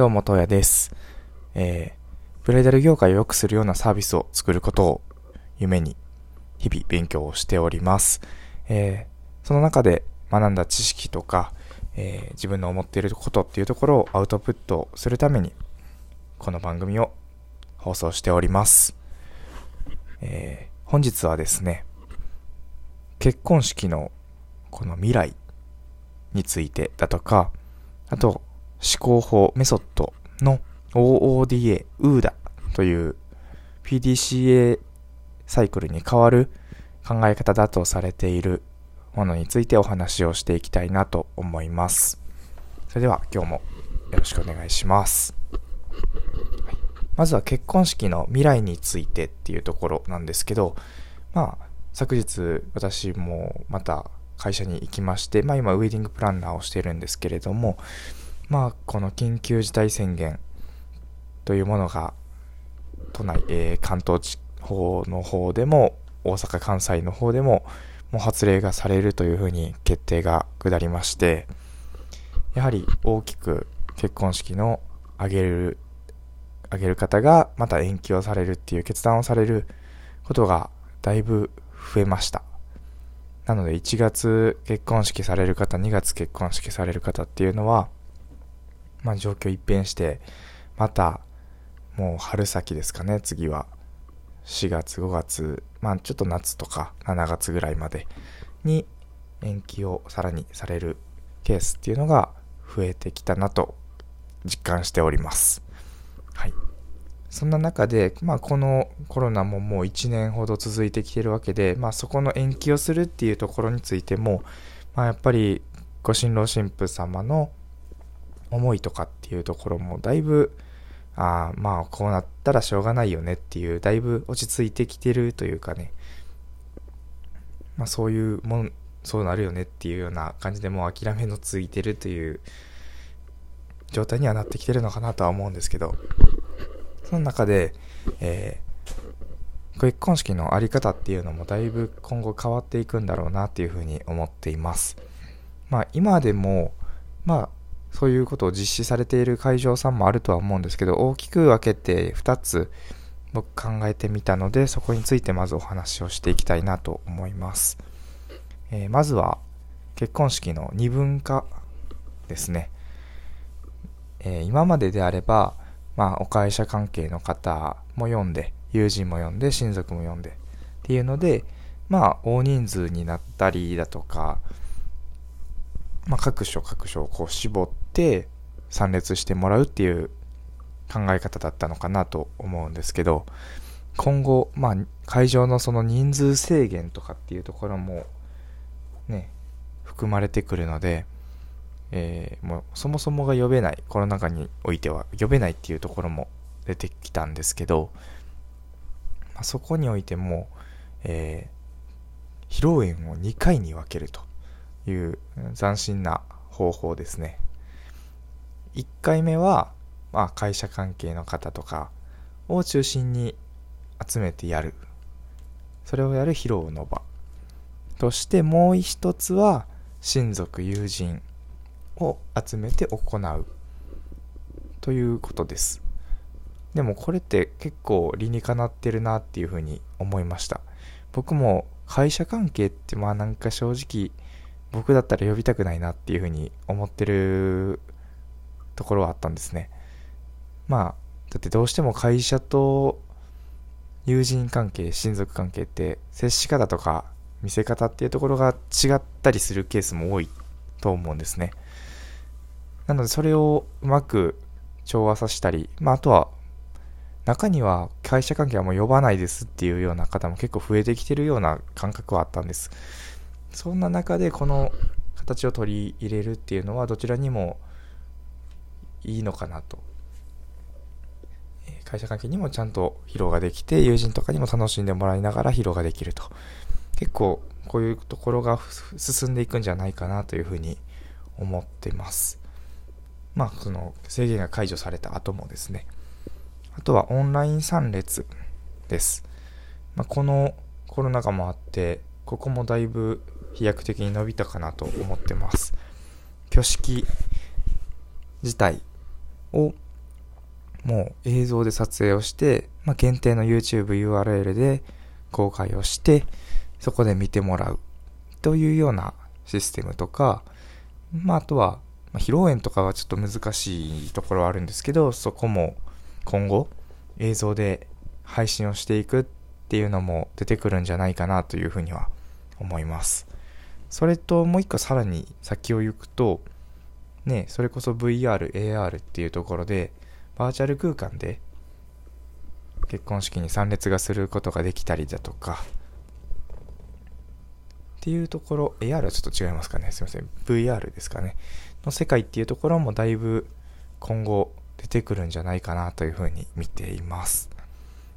どうも、とやです。えー、ブライダル業界を良くするようなサービスを作ることを夢に日々勉強をしております。えー、その中で学んだ知識とか、えー自分の思っていることっていうところをアウトプットするために、この番組を放送しております。えー本日はですね、結婚式のこの未来についてだとか、あと、思考法、メソッドの OODA、UDA という PDCA サイクルに変わる考え方だとされているものについてお話をしていきたいなと思います。それでは今日もよろしくお願いします。まずは結婚式の未来についてっていうところなんですけど、まあ、昨日私もまた会社に行きまして、まあ今ウェディングプランナーをしてるんですけれども、まあこの緊急事態宣言というものが都内、えー関東地方の方でも大阪、関西の方でももう発令がされるというふうに決定が下りまして、やはり大きく結婚式の挙げる、挙げる方がまた延期をされるっていう決断をされることがだいぶ増えました。なので1月結婚式される方、2月結婚式される方っていうのは、まあ状況一変して、またもう春先ですかね、次は。4月、5月、まあちょっと夏とか7月ぐらいまでに延期をさらにされるケースっていうのが増えてきたなと実感しております。はい。そんな中で、まあ、このコロナももう1年ほど続いてきてるわけで、まあ、そこの延期をするっていうところについても、まあ、やっぱりご新郎新婦様の思いとかっていうところもだいぶああまあこうなったらしょうがないよねっていうだいぶ落ち着いてきてるというかね、まあ、そういうもんそうなるよねっていうような感じでもう諦めのついてるという状態にはなってきてるのかなとは思うんですけどその中で、えー結婚式のあり方っていうのもだいぶ今後変わっていくんだろうなっていうふうに思っています。まあ今でも、まあそういうことを実施されている会場さんもあるとは思うんですけど、大きく分けて2つ僕考えてみたので、そこについてまずお話をしていきたいなと思います。えーまずは結婚式の二分化ですね。えー今までであれば、まあ、お会社関係の方も読んで、友人も読んで、親族も読んで、っていうので、まあ、大人数になったりだとか、まあ、各所各所をこう絞って参列してもらうっていう考え方だったのかなと思うんですけど、今後、まあ、会場のその人数制限とかっていうところも、ね、含まれてくるので、えーもうそもそもが呼べないコロナ禍においては呼べないっていうところも出てきたんですけど、まあ、そこにおいても、えー披露宴を2回に分けると。いう斬新な方法ですね。1回目は、まあ、会社関係の方とかを中心に集めてやる。それをやる披露の場としてもう一つは親族友人を集めて行う。ということです。でもこれって結構理にかなってるなっていうふうに思いました。僕も会社関係ってまあなんか正直僕だったら呼びたくないなっていうふうに思ってるところはあったんですね。まあだってどうしても会社と友人関係親族関係って接し方とか見せ方っていうところが違ったりするケースも多いと思うんですね。なのでそれをうまく調和させたり、まあ、あとは中には会社関係はもう呼ばないですっていうような方も結構増えてきてるような感覚はあったんです。そんな中でこの形を取り入れるっていうのはどちらにもいいのかなと。会社関係にもちゃんと披露ができて友人とかにも楽しんでもらいながら披露ができると。結構こういうところが進んでいくんじゃないかなというふうに思ってます。まあその制限が解除された後もですね。あとはオンライン参列です。まあ、このコロナ禍もあって、ここもだいぶ飛躍的に伸びたかなと思ってます。挙式自体をもう映像で撮影をして、まあ、限定の YouTube URL で公開をして、そこで見てもらうというようなシステムとか、まあ、あとは、まあ、披露宴とかはちょっと難しいところはあるんですけど、そこも今後映像で配信をしていくっていうのも出てくるんじゃないかなというふうには思います。それともう一個さらに先を行くと、ね、それこそ VR、AR っていうところで、バーチャル空間で結婚式に参列がすることができたりだとか、っていうところ、AR はちょっと違いますかね。すいません。VR ですかね。の世界っていうところもだいぶ今後出てくるんじゃないかなというふうに見ています。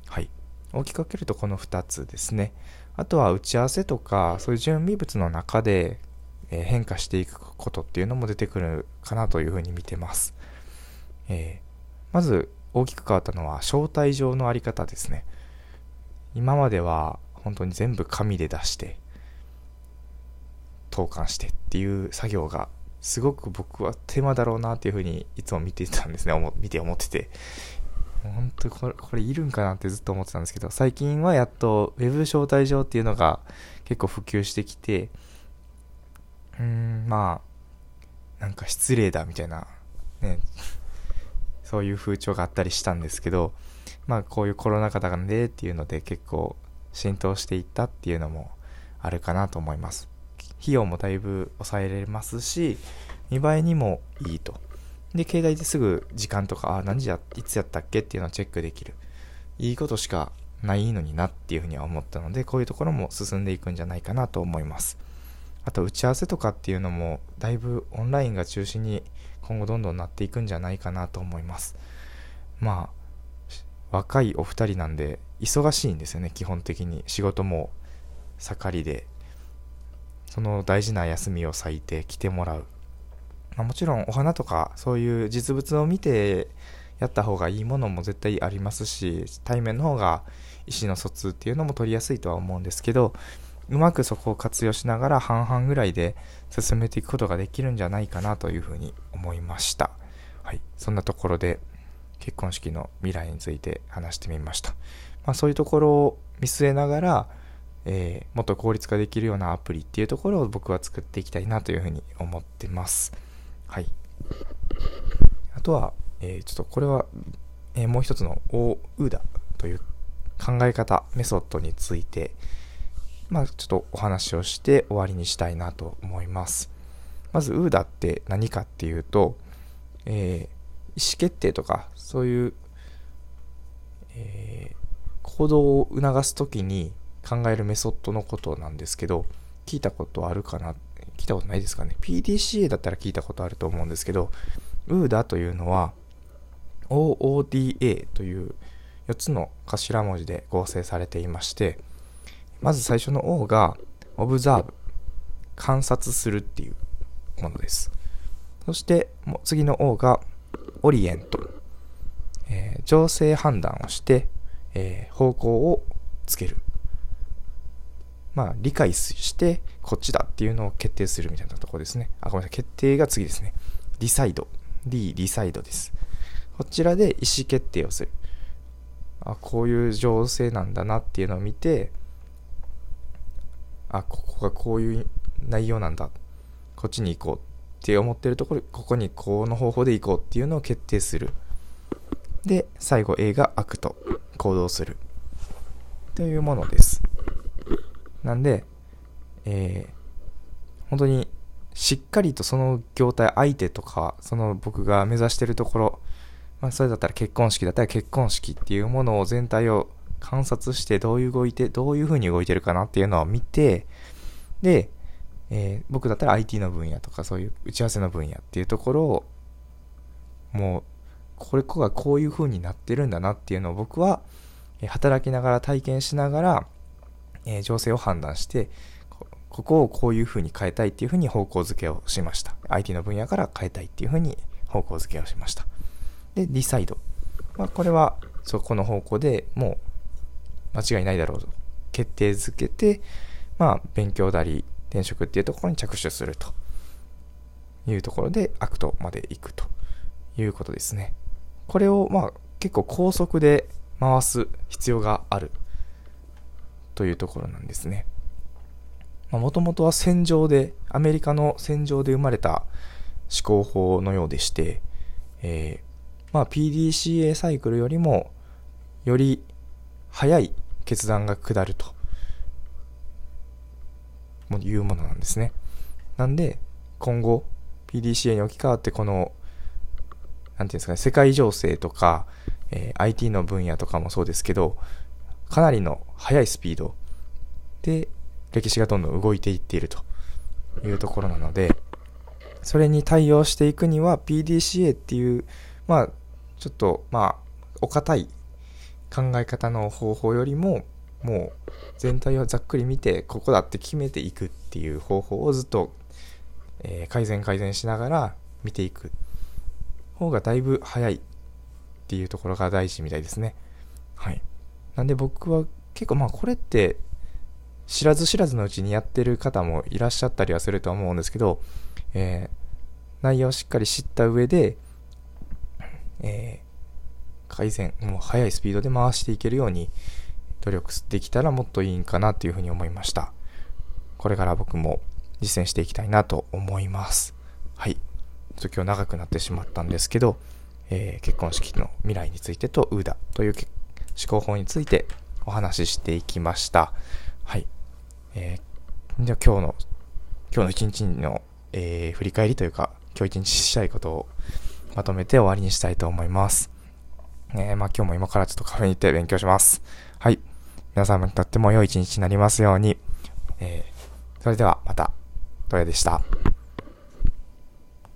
はい。大きく分けるとこの2つですね。あとは打ち合わせとか、そういう準備物の中で変化していくことっていうのも出てくるかなというふうに見てます。えー、まず大きく変わったのは招待状のあり方ですね。今までは本当に全部紙で出して、投函してっていう作業がすごく僕は手間だろうなっていうふうにいつも見てたんですね。見て思ってて。本当これ、これいるんかなってずっと思ってたんですけど、最近はやっと Web 招待状っていうのが結構普及してきて、うーん、まあ、なんか失礼だみたいな、ね、そういう風潮があったりしたんですけど、まあこういうコロナ禍だからねっていうので結構浸透していったっていうのもあるかなと思います。費用もだいぶ抑えられますし、見栄えにもいいと。で、携帯ですぐ時間とか、あ、何時や、いつやったっけっていうのをチェックできる。いいことしかないのになっていうふうには思ったので、こういうところも進んでいくんじゃないかなと思います。あと、打ち合わせとかっていうのも、だいぶオンラインが中心に今後どんどんなっていくんじゃないかなと思います。まあ、若いお二人なんで、忙しいんですよね、基本的に。仕事も盛りで、その大事な休みを割いて来てもらう。まあ、もちろんお花とかそういう実物を見てやった方がいいものも絶対ありますし対面の方が意思の疎通っていうのも取りやすいとは思うんですけどうまくそこを活用しながら半々ぐらいで進めていくことができるんじゃないかなというふうに思いました。はい。そんなところで結婚式の未来について話してみました。まあそういうところを見据えながら、えー、もっと効率化できるようなアプリっていうところを僕は作っていきたいなというふうに思ってます。はい。あとは、えー、ちょっとこれは、えー、もう一つの OUDA という考え方、メソッドについて、まあ、ちょっとお話をして終わりにしたいなと思います。まず、UDA って何かっていうと、えー、意思決定とか、そういう、えー、行動を促すときに考えるメソッドのことなんですけど、聞いたことあるかな聞いたことないですかね。PDCA だったら聞いたことあると思うんですけど、UDA というのは、OODA という4つの頭文字で合成されていまして、まず最初の O が Observe、観察するっていうものです。そして次の O が Orient、えー、情勢判断をして、えー、方向をつける。まあ、理解して、こっちだっていうのを決定するみたいなとこですね。あ、ごめんなさい。決定が次ですね。リサイド。D、 Decide です。こちらで意思決定をする。あ、こういう情勢なんだなっていうのを見て、あ、ここがこういう内容なんだ。こっちに行こうって思ってるところ、ここにこの方法で行こうっていうのを決定する。で、最後 A が Act。行動する。というものです。なんで、えー、本当にしっかりとその業態、相手とか、その僕が目指してるところ、まあ、それだったら結婚式だったら結婚式っていうものを全体を観察してどういう動いて、どういう風に動いてるかなっていうのを見て、で、えー、僕だったら IT の分野とかそういう打ち合わせの分野っていうところを、もう、これこがこういう風になってるんだなっていうのを僕は、働きながら体験しながら、えー、情勢を判断して、ここをこういう風に変えたいっていう風に方向づけをしました。IT の分野から変えたいっていう風に方向づけをしました。で、 Decide。まあ、これは、そこの方向でもう間違いないだろうと決定づけて、まあ、勉強だり、転職っていうところに着手するというところで、 Act まで行くということですね。これを、まあ、結構高速で回す必要があるというところなんですね。もともとは戦場で、アメリカの戦場で生まれた思考法のようでして、えー、まあ、PDCA サイクルよりもより早い決断が下るというものなんですね。なんで、今後 PDCA に置き換わってこの、なんていうんですかね、世界情勢とか、えー、IT の分野とかもそうですけど、かなりの速いスピードで歴史がどんどん動いていっているというところなので、それに対応していくには PDCA っていう、まあ、ちょっと、まあ、お堅い考え方の方法よりも、もう全体をざっくり見て、ここだって決めていくっていう方法をずっと、えー、改善改善しながら見ていく方がだいぶ早いっていうところが大事みたいですね。はい。なんで僕は結構まあこれって知らず知らずのうちにやってる方もいらっしゃったりはするとは思うんですけど、えー、内容をしっかり知った上で、えー、改善、もう速いスピードで回していけるように努力できたらもっといいんかなというふうに思いました。これから僕も実践していきたいなと思います。はい。ちょっと今日長くなってしまったんですけど、えー、結婚式の未来についてとウーダという思考法についてお話ししていきました。はい。えー、じゃあ今日の、今日の一日の、えー、振り返りというか、今日一日したいことをまとめて終わりにしたいと思います。えー、まあ今日も今からちょっとカフェに行って勉強します。はい。皆様にとっても良い一日になりますように。えー、それではまた、トヤでした。